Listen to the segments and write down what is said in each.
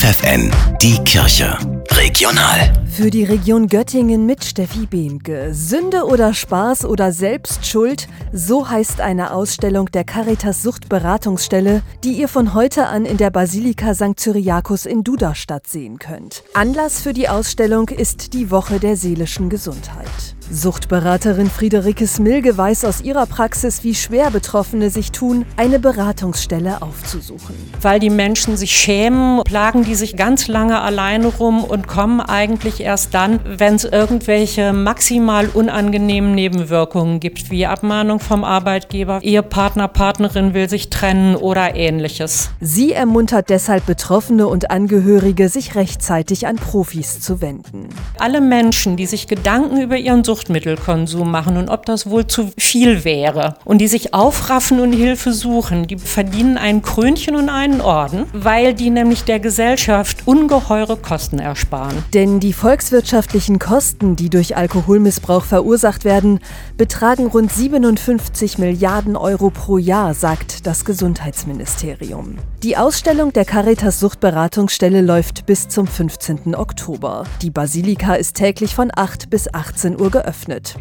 FFN, die Kirche. Regional. Für die Region Göttingen mit Steffi Behnke. Sünde oder Spaß oder Selbstschuld, so heißt eine Ausstellung der Caritas Suchtberatungsstelle, die ihr von heute an in der Basilika St. Cyriakus in Duderstadt sehen könnt. Anlass für die Ausstellung ist die Woche der seelischen Gesundheit. Suchtberaterin Friederike Smilge weiß aus ihrer Praxis, wie schwer Betroffene sich tun, eine Beratungsstelle aufzusuchen. Weil die Menschen sich schämen, plagen die sich ganz lange alleine rum und kommen eigentlich erst dann, wenn es irgendwelche maximal unangenehmen Nebenwirkungen gibt, wie Abmahnung vom Arbeitgeber, Ehepartner, Partnerin will sich trennen oder ähnliches. Sie ermuntert deshalb Betroffene und Angehörige, sich rechtzeitig an Profis zu wenden. Alle Menschen, die sich Gedanken über ihren Sucht Suchtmittelkonsum machen und ob das wohl zu viel wäre. Und die sich aufraffen und Hilfe suchen, die verdienen ein Krönchen und einen Orden, weil die nämlich der Gesellschaft ungeheure Kosten ersparen. Denn die volkswirtschaftlichen Kosten, die durch Alkoholmissbrauch verursacht werden, betragen rund 57 Milliarden Euro pro Jahr, sagt das Gesundheitsministerium. Die Ausstellung der Caritas Suchtberatungsstelle läuft bis zum 15. Oktober. Die Basilika ist täglich von 8 bis 18 Uhr geöffnet geöffnet.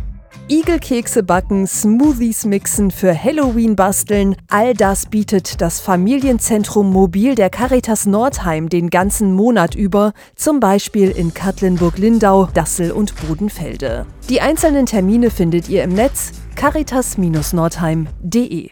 Igelkekse backen, Smoothies mixen, für Halloween basteln, all das bietet das Familienzentrum Mobil der Caritas Nordheim den ganzen Monat über, zum Beispiel in Katlenburg-Lindau, Dassel und Bodenfelde. Die einzelnen Termine findet ihr im Netz caritas-nordheim.de.